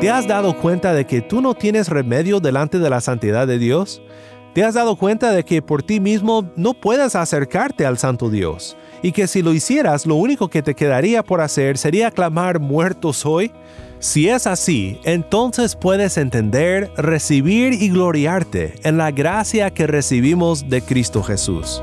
¿Te has dado cuenta de que tú no tienes remedio delante de la santidad de Dios? ¿Te has dado cuenta de que por ti mismo no puedes acercarte al Santo Dios? Y que si lo hicieras, lo único que te quedaría por hacer sería clamar muerto soy? Si es así, entonces puedes entender, recibir y gloriarte en la gracia que recibimos de Cristo Jesús.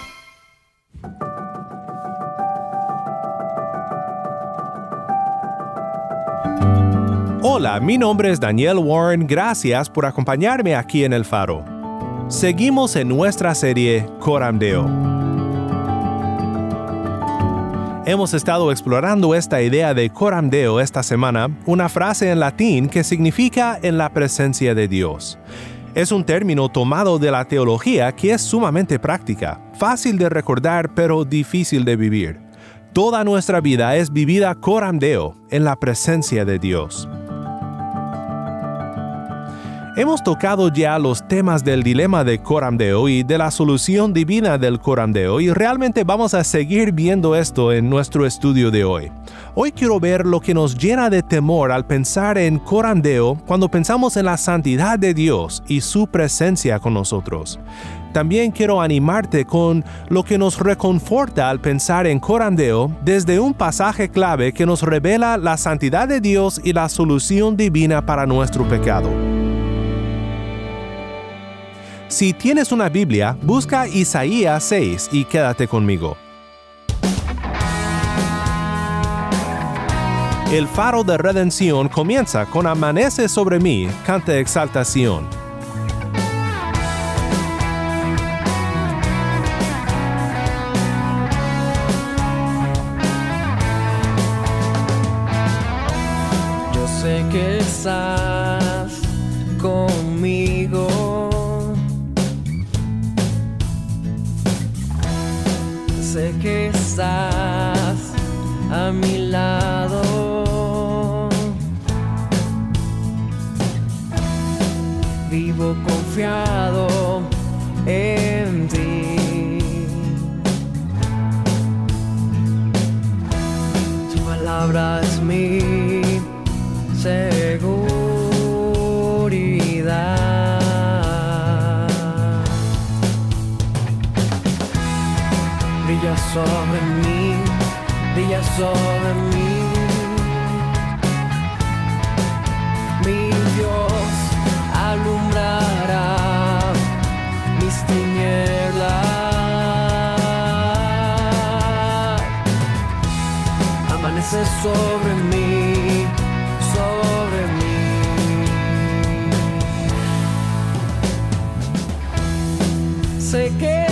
Hola, mi nombre es Daniel Warren, gracias por acompañarme aquí en El Faro. Seguimos en nuestra serie Coramdeo. Hemos estado explorando esta idea de coramdeo esta semana, una frase en latín que significa en la presencia de Dios. Es un término tomado de la teología que es sumamente práctica, fácil de recordar pero difícil de vivir. Toda nuestra vida es vivida coramdeo, en la presencia de Dios. Hemos tocado ya los temas del dilema de Coramdeo y de la solución divina del Coramdeo y realmente vamos a seguir viendo esto en nuestro estudio de hoy. Hoy quiero ver lo que nos llena de temor al pensar en Coramdeo cuando pensamos en la santidad de Dios y su presencia con nosotros. También quiero animarte con lo que nos reconforta al pensar en Corandeo desde un pasaje clave que nos revela la santidad de Dios y la solución divina para nuestro pecado. Si tienes una Biblia, busca Isaías 6 y quédate conmigo. El faro de redención comienza con Amanece sobre mí, canta exaltación. Yo sé que Vivo confiado en ti. Tu palabra es mi seguridad. Brilla sobre mí, brilla sobre Amanece sobre mí, sobre mí. Sé que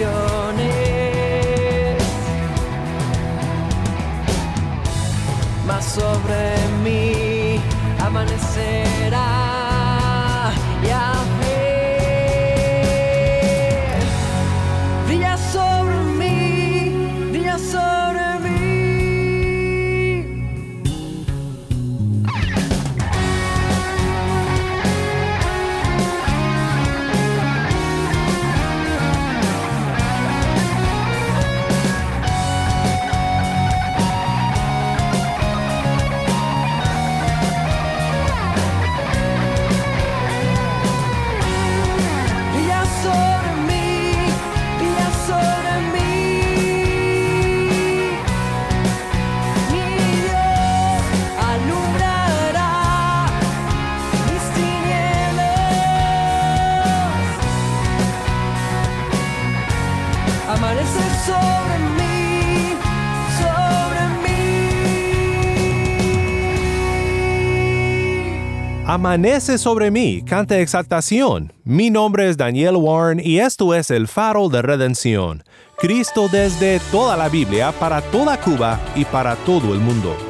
las Amanece sobre mí, canta exaltación. Mi nombre es Daniel Warren y esto es el faro de redención. Cristo desde toda la Biblia, para toda Cuba y para todo el mundo.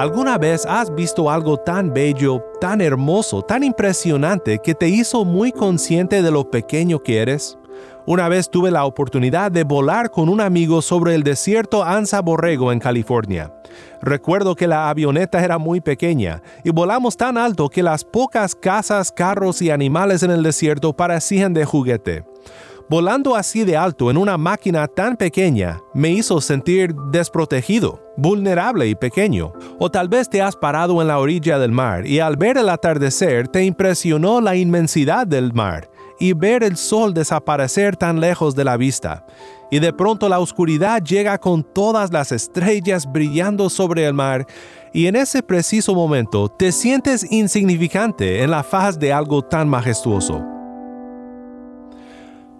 ¿Alguna vez has visto algo tan bello, tan hermoso, tan impresionante que te hizo muy consciente de lo pequeño que eres? Una vez tuve la oportunidad de volar con un amigo sobre el desierto Anza Borrego en California. Recuerdo que la avioneta era muy pequeña y volamos tan alto que las pocas casas, carros y animales en el desierto parecían de juguete. Volando así de alto en una máquina tan pequeña me hizo sentir desprotegido, vulnerable y pequeño. O tal vez te has parado en la orilla del mar y al ver el atardecer te impresionó la inmensidad del mar y ver el sol desaparecer tan lejos de la vista. Y de pronto la oscuridad llega con todas las estrellas brillando sobre el mar y en ese preciso momento te sientes insignificante en la faz de algo tan majestuoso.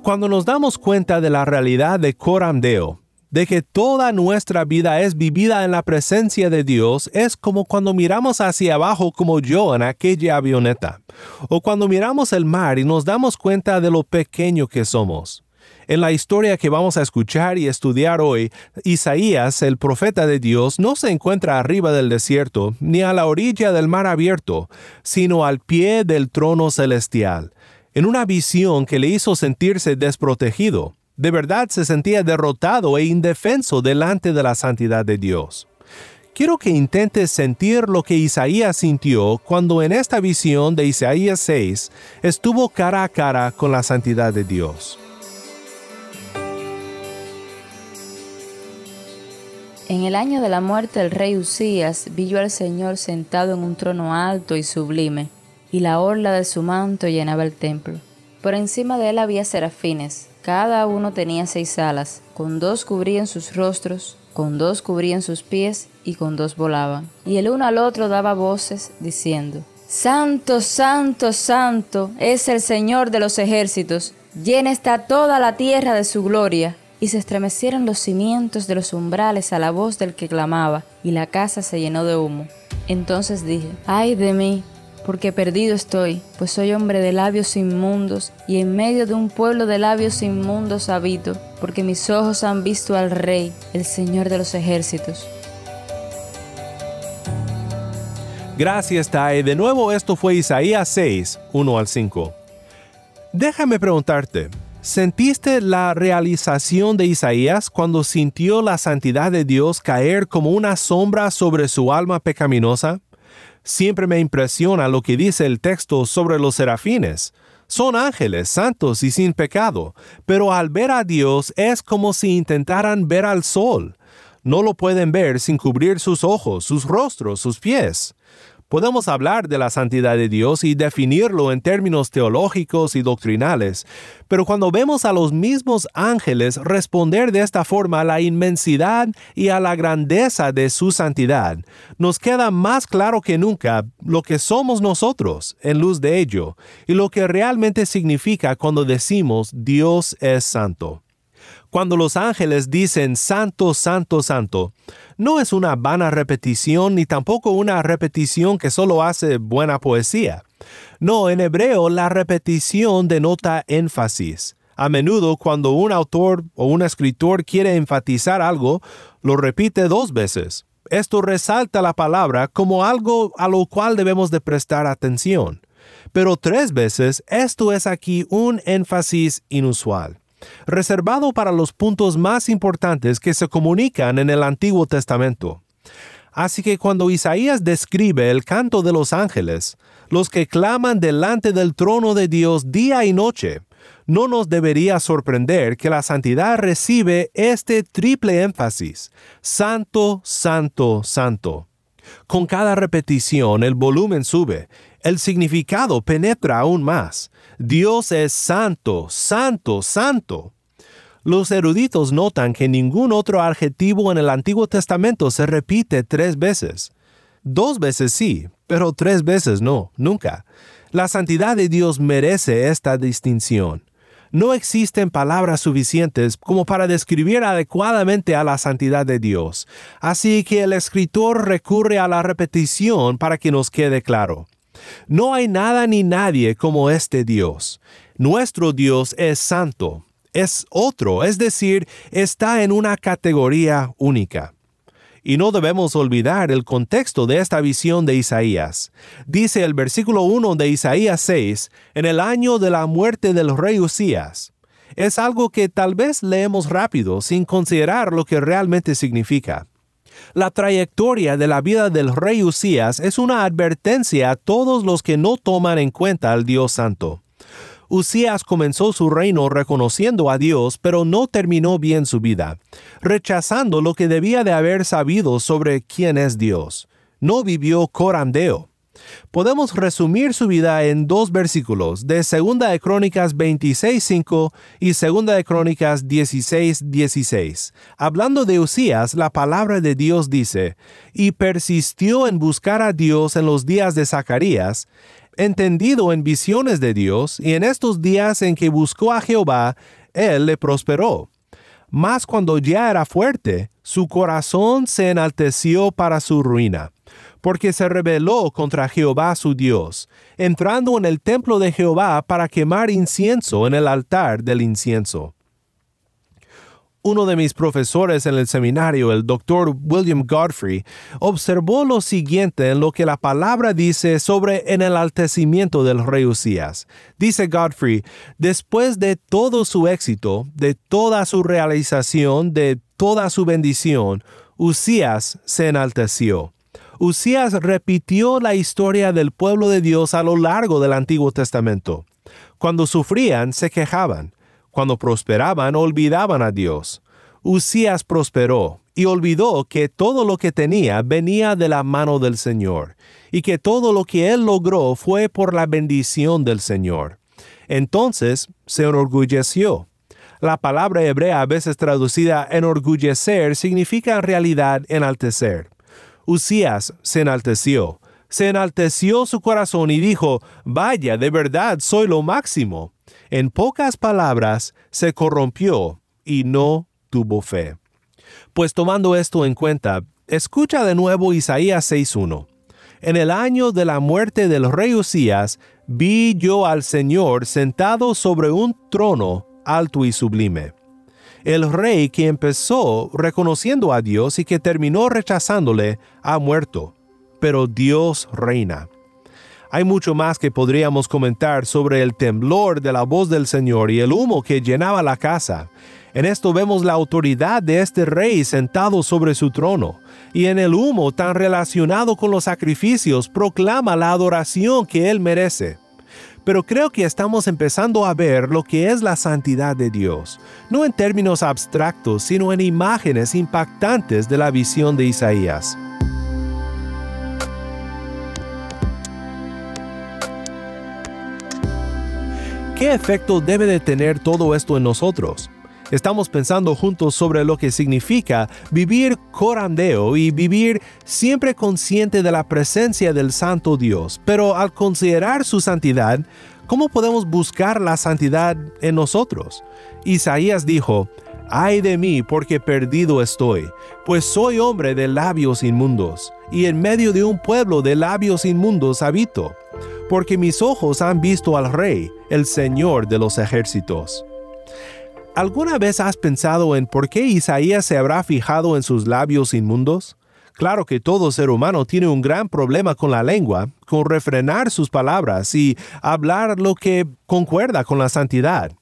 Cuando nos damos cuenta de la realidad de Coram Deo, de que toda nuestra vida es vivida en la presencia de Dios, es como cuando miramos hacia abajo como yo en aquella avioneta, o cuando miramos el mar y nos damos cuenta de lo pequeño que somos. En la historia que vamos a escuchar y estudiar hoy, Isaías, el profeta de Dios, no se encuentra arriba del desierto ni a la orilla del mar abierto, sino al pie del trono celestial en una visión que le hizo sentirse desprotegido. De verdad se sentía derrotado e indefenso delante de la santidad de Dios. Quiero que intentes sentir lo que Isaías sintió cuando en esta visión de Isaías 6 estuvo cara a cara con la santidad de Dios. En el año de la muerte del rey Usías vi yo al Señor sentado en un trono alto y sublime, y la orla de su manto llenaba el templo. Por encima de él había serafines, cada uno tenía seis alas, con dos cubrían sus rostros, con dos cubrían sus pies y con dos volaban. Y el uno al otro daba voces, diciendo, Santo, santo, santo es el Señor de los ejércitos, llena está toda la tierra de su gloria. Y se estremecieron los cimientos de los umbrales a la voz del que clamaba, y la casa se llenó de humo. Entonces dije, ay de mí, porque perdido estoy, pues soy hombre de labios inmundos, y en medio de un pueblo de labios inmundos habito, porque mis ojos han visto al Rey, el Señor de los ejércitos. Gracias, Tai. De nuevo, esto fue Isaías 6, 1 al 5. Déjame preguntarte, ¿sentiste la realización de Isaías cuando sintió la santidad de Dios caer como una sombra sobre su alma pecaminosa? Siempre me impresiona lo que dice el texto sobre los serafines. Son ángeles santos y sin pecado, pero al ver a Dios es como si intentaran ver al sol. No lo pueden ver sin cubrir sus ojos, sus rostros, sus pies. Podemos hablar de la santidad de Dios y definirlo en términos teológicos y doctrinales, pero cuando vemos a los mismos ángeles responder de esta forma a la inmensidad y a la grandeza de su santidad, nos queda más claro que nunca lo que somos nosotros en luz de ello y lo que realmente significa cuando decimos Dios es santo. Cuando los ángeles dicen Santo, Santo, Santo, no es una vana repetición ni tampoco una repetición que solo hace buena poesía. No, en hebreo la repetición denota énfasis. A menudo cuando un autor o un escritor quiere enfatizar algo, lo repite dos veces. Esto resalta la palabra como algo a lo cual debemos de prestar atención. Pero tres veces esto es aquí un énfasis inusual reservado para los puntos más importantes que se comunican en el Antiguo Testamento. Así que cuando Isaías describe el canto de los ángeles, los que claman delante del trono de Dios día y noche, no nos debería sorprender que la santidad recibe este triple énfasis, Santo, Santo, Santo. Con cada repetición el volumen sube, el significado penetra aún más. Dios es santo, santo, santo. Los eruditos notan que ningún otro adjetivo en el Antiguo Testamento se repite tres veces. Dos veces sí, pero tres veces no, nunca. La santidad de Dios merece esta distinción. No existen palabras suficientes como para describir adecuadamente a la santidad de Dios, así que el escritor recurre a la repetición para que nos quede claro. No hay nada ni nadie como este Dios. Nuestro Dios es santo, es otro, es decir, está en una categoría única. Y no debemos olvidar el contexto de esta visión de Isaías. Dice el versículo 1 de Isaías 6, en el año de la muerte del rey Usías. Es algo que tal vez leemos rápido sin considerar lo que realmente significa. La trayectoria de la vida del rey Usías es una advertencia a todos los que no toman en cuenta al Dios Santo. Usías comenzó su reino reconociendo a Dios, pero no terminó bien su vida, rechazando lo que debía de haber sabido sobre quién es Dios. No vivió corandeo. Podemos resumir su vida en dos versículos de 2 de Crónicas 26.5 y 2 de Crónicas 16.16. Hablando de Usías, la palabra de Dios dice, y persistió en buscar a Dios en los días de Zacarías, entendido en visiones de Dios, y en estos días en que buscó a Jehová, él le prosperó. Mas cuando ya era fuerte, su corazón se enalteció para su ruina porque se rebeló contra Jehová su Dios, entrando en el templo de Jehová para quemar incienso en el altar del incienso. Uno de mis profesores en el seminario, el doctor William Godfrey, observó lo siguiente en lo que la palabra dice sobre el enaltecimiento del rey Usías. Dice Godfrey, después de todo su éxito, de toda su realización, de toda su bendición, Usías se enalteció. Usías repitió la historia del pueblo de Dios a lo largo del Antiguo Testamento. Cuando sufrían, se quejaban. Cuando prosperaban, olvidaban a Dios. Usías prosperó y olvidó que todo lo que tenía venía de la mano del Señor, y que todo lo que él logró fue por la bendición del Señor. Entonces se enorgulleció. La palabra hebrea a veces traducida enorgullecer significa en realidad enaltecer. Usías se enalteció, se enalteció su corazón y dijo, Vaya, de verdad soy lo máximo. En pocas palabras, se corrompió y no tuvo fe. Pues tomando esto en cuenta, escucha de nuevo Isaías 6.1. En el año de la muerte del rey Usías, vi yo al Señor sentado sobre un trono alto y sublime el rey que empezó reconociendo a Dios y que terminó rechazándole ha muerto, pero Dios reina. Hay mucho más que podríamos comentar sobre el temblor de la voz del Señor y el humo que llenaba la casa. En esto vemos la autoridad de este rey sentado sobre su trono, y en el humo tan relacionado con los sacrificios proclama la adoración que él merece pero creo que estamos empezando a ver lo que es la santidad de Dios, no en términos abstractos, sino en imágenes impactantes de la visión de Isaías. ¿Qué efecto debe de tener todo esto en nosotros? Estamos pensando juntos sobre lo que significa vivir corandeo y vivir siempre consciente de la presencia del Santo Dios, pero al considerar su santidad, ¿cómo podemos buscar la santidad en nosotros? Isaías dijo, Ay de mí porque perdido estoy, pues soy hombre de labios inmundos, y en medio de un pueblo de labios inmundos habito, porque mis ojos han visto al Rey, el Señor de los ejércitos. ¿Alguna vez has pensado en por qué Isaías se habrá fijado en sus labios inmundos? Claro que todo ser humano tiene un gran problema con la lengua, con refrenar sus palabras y hablar lo que concuerda con la santidad.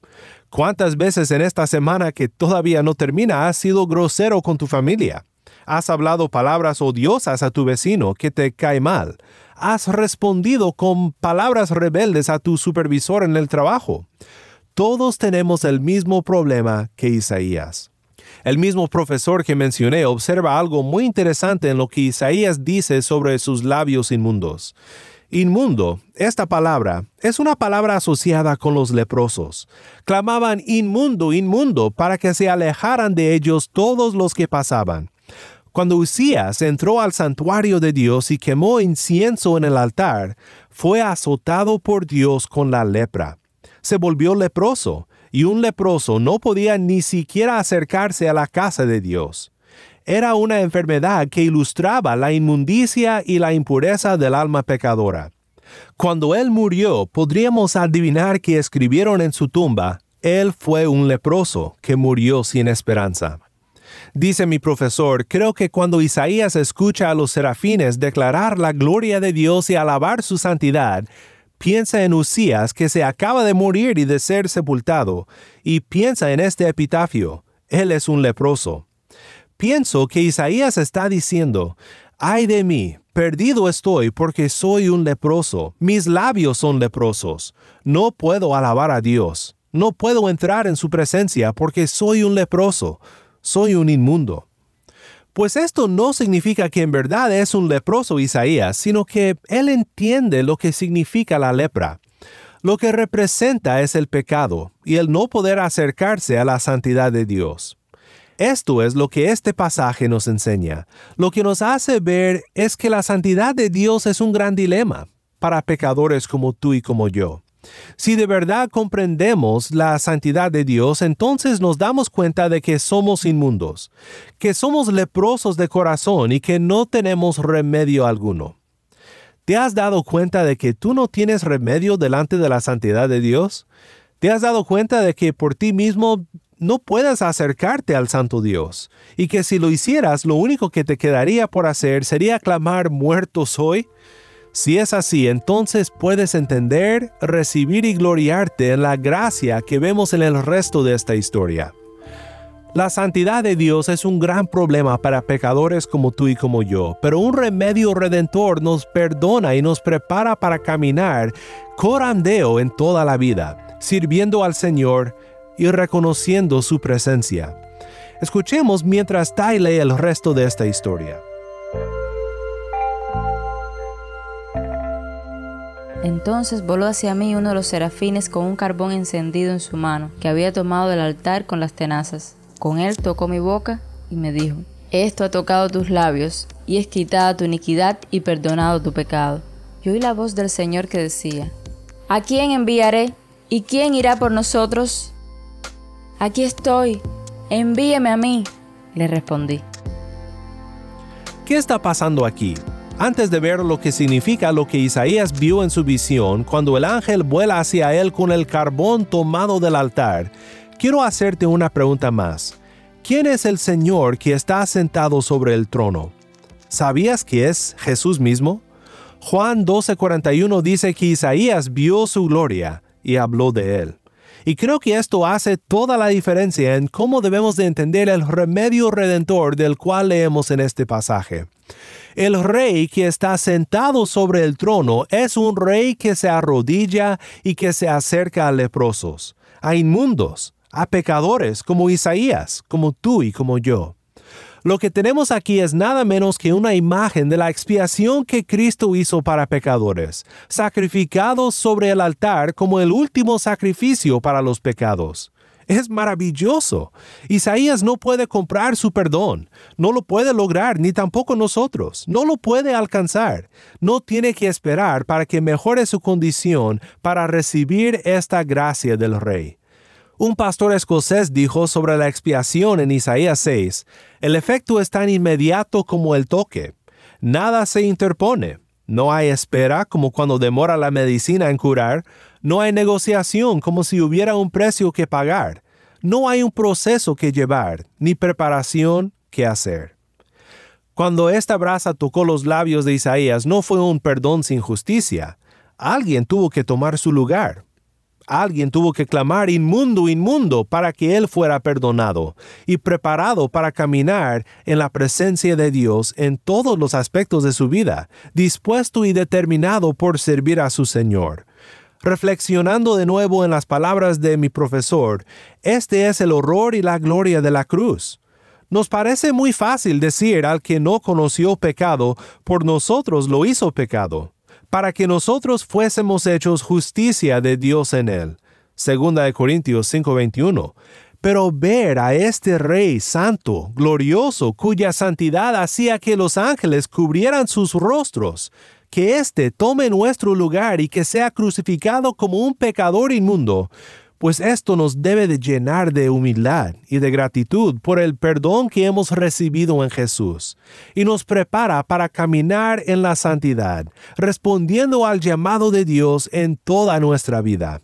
¿Cuántas veces en esta semana que todavía no termina has sido grosero con tu familia? Has hablado palabras odiosas a tu vecino que te cae mal. Has respondido con palabras rebeldes a tu supervisor en el trabajo todos tenemos el mismo problema que Isaías. El mismo profesor que mencioné observa algo muy interesante en lo que Isaías dice sobre sus labios inmundos. Inmundo, esta palabra, es una palabra asociada con los leprosos. Clamaban inmundo, inmundo, para que se alejaran de ellos todos los que pasaban. Cuando Usías entró al santuario de Dios y quemó incienso en el altar, fue azotado por Dios con la lepra se volvió leproso, y un leproso no podía ni siquiera acercarse a la casa de Dios. Era una enfermedad que ilustraba la inmundicia y la impureza del alma pecadora. Cuando él murió, podríamos adivinar que escribieron en su tumba, él fue un leproso que murió sin esperanza. Dice mi profesor, creo que cuando Isaías escucha a los serafines declarar la gloria de Dios y alabar su santidad, piensa en Usías que se acaba de morir y de ser sepultado, y piensa en este epitafio, él es un leproso. Pienso que Isaías está diciendo, ay de mí, perdido estoy porque soy un leproso, mis labios son leprosos, no puedo alabar a Dios, no puedo entrar en su presencia porque soy un leproso, soy un inmundo. Pues esto no significa que en verdad es un leproso Isaías, sino que él entiende lo que significa la lepra. Lo que representa es el pecado y el no poder acercarse a la santidad de Dios. Esto es lo que este pasaje nos enseña. Lo que nos hace ver es que la santidad de Dios es un gran dilema para pecadores como tú y como yo. Si de verdad comprendemos la santidad de Dios, entonces nos damos cuenta de que somos inmundos, que somos leprosos de corazón y que no tenemos remedio alguno. ¿Te has dado cuenta de que tú no tienes remedio delante de la santidad de Dios? ¿Te has dado cuenta de que por ti mismo no puedes acercarte al Santo Dios y que si lo hicieras lo único que te quedaría por hacer sería clamar muerto soy? Si es así, entonces puedes entender, recibir y gloriarte en la gracia que vemos en el resto de esta historia. La santidad de Dios es un gran problema para pecadores como tú y como yo, pero un remedio redentor nos perdona y nos prepara para caminar corandeo en toda la vida, sirviendo al Señor y reconociendo su presencia. Escuchemos mientras Tai lee el resto de esta historia. Entonces voló hacia mí uno de los serafines con un carbón encendido en su mano, que había tomado del altar con las tenazas. Con él tocó mi boca y me dijo, Esto ha tocado tus labios, y es quitada tu iniquidad y perdonado tu pecado. Y oí la voz del Señor que decía, ¿A quién enviaré? ¿Y quién irá por nosotros? Aquí estoy, envíeme a mí, le respondí. ¿Qué está pasando aquí? Antes de ver lo que significa lo que Isaías vio en su visión cuando el ángel vuela hacia él con el carbón tomado del altar, quiero hacerte una pregunta más. ¿Quién es el Señor que está sentado sobre el trono? ¿Sabías que es Jesús mismo? Juan 12:41 dice que Isaías vio su gloria y habló de él. Y creo que esto hace toda la diferencia en cómo debemos de entender el remedio redentor del cual leemos en este pasaje. El rey que está sentado sobre el trono es un rey que se arrodilla y que se acerca a leprosos, a inmundos, a pecadores como Isaías, como tú y como yo. Lo que tenemos aquí es nada menos que una imagen de la expiación que Cristo hizo para pecadores, sacrificado sobre el altar como el último sacrificio para los pecados. Es maravilloso. Isaías no puede comprar su perdón, no lo puede lograr, ni tampoco nosotros, no lo puede alcanzar. No tiene que esperar para que mejore su condición para recibir esta gracia del Rey. Un pastor escocés dijo sobre la expiación en Isaías 6, el efecto es tan inmediato como el toque. Nada se interpone. No hay espera como cuando demora la medicina en curar. No hay negociación como si hubiera un precio que pagar. No hay un proceso que llevar, ni preparación que hacer. Cuando esta brasa tocó los labios de Isaías no fue un perdón sin justicia. Alguien tuvo que tomar su lugar. Alguien tuvo que clamar inmundo, inmundo, para que él fuera perdonado y preparado para caminar en la presencia de Dios en todos los aspectos de su vida, dispuesto y determinado por servir a su Señor. Reflexionando de nuevo en las palabras de mi profesor, este es el horror y la gloria de la cruz. Nos parece muy fácil decir al que no conoció pecado, por nosotros lo hizo pecado para que nosotros fuésemos hechos justicia de Dios en él. Segunda de Corintios 5:21. Pero ver a este Rey santo, glorioso, cuya santidad hacía que los ángeles cubrieran sus rostros, que éste tome nuestro lugar y que sea crucificado como un pecador inmundo, pues esto nos debe de llenar de humildad y de gratitud por el perdón que hemos recibido en Jesús, y nos prepara para caminar en la santidad, respondiendo al llamado de Dios en toda nuestra vida.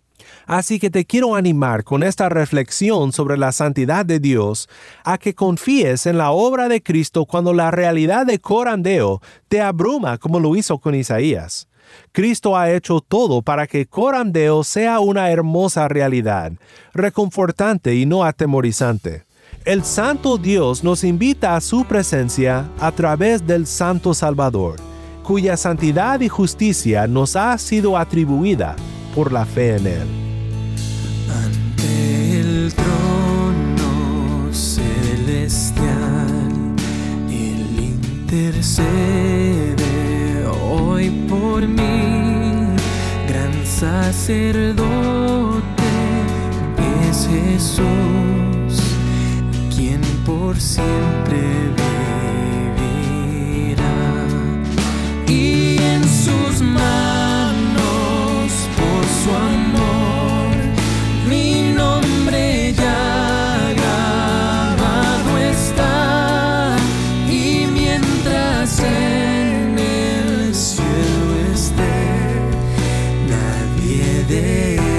Así que te quiero animar con esta reflexión sobre la santidad de Dios a que confíes en la obra de Cristo cuando la realidad de Corandeo te abruma como lo hizo con Isaías. Cristo ha hecho todo para que Corandeo sea una hermosa realidad, reconfortante y no atemorizante. El Santo Dios nos invita a su presencia a través del Santo Salvador, cuya santidad y justicia nos ha sido atribuida por la fe en Él. Ante el trono celestial, Él intercede hoy por mí, gran sacerdote es Jesús, quien por siempre vivirá. Y en sus manos, nadie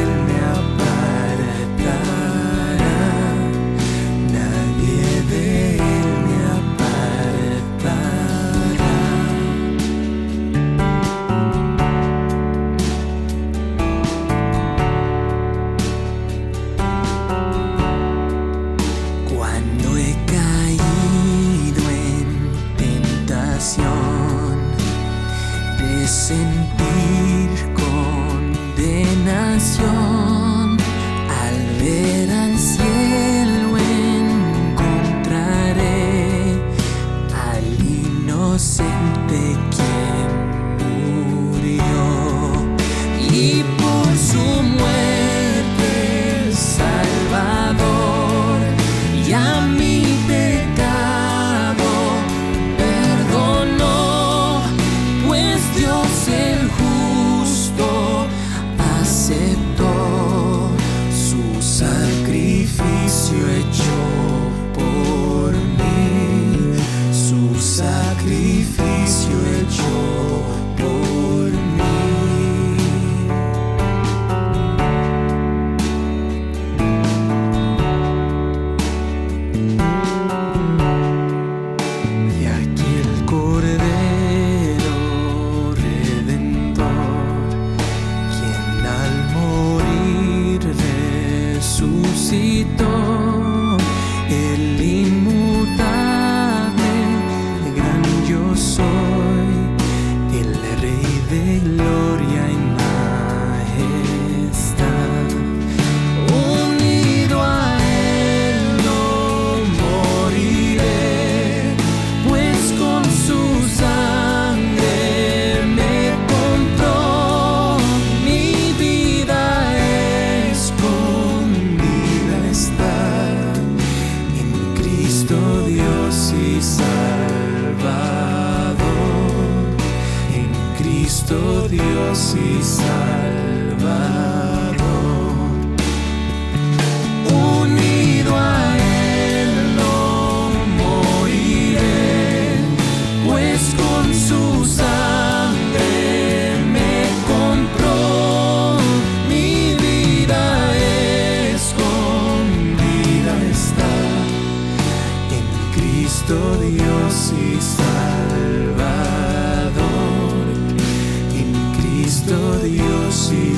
Dios y.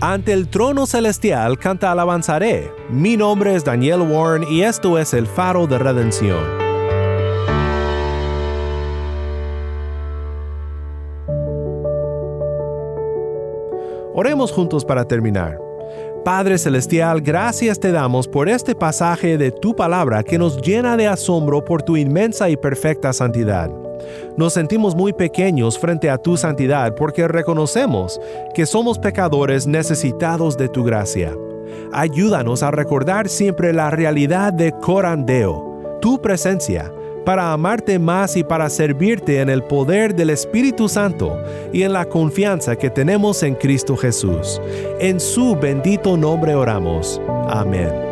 Ante el trono celestial canta alabanzaré. Mi nombre es Daniel Warren y esto es el faro de redención. Oremos juntos para terminar. Padre Celestial, gracias te damos por este pasaje de tu palabra que nos llena de asombro por tu inmensa y perfecta santidad. Nos sentimos muy pequeños frente a tu santidad porque reconocemos que somos pecadores necesitados de tu gracia. Ayúdanos a recordar siempre la realidad de Corandeo, tu presencia, para amarte más y para servirte en el poder del Espíritu Santo y en la confianza que tenemos en Cristo Jesús. En su bendito nombre oramos. Amén.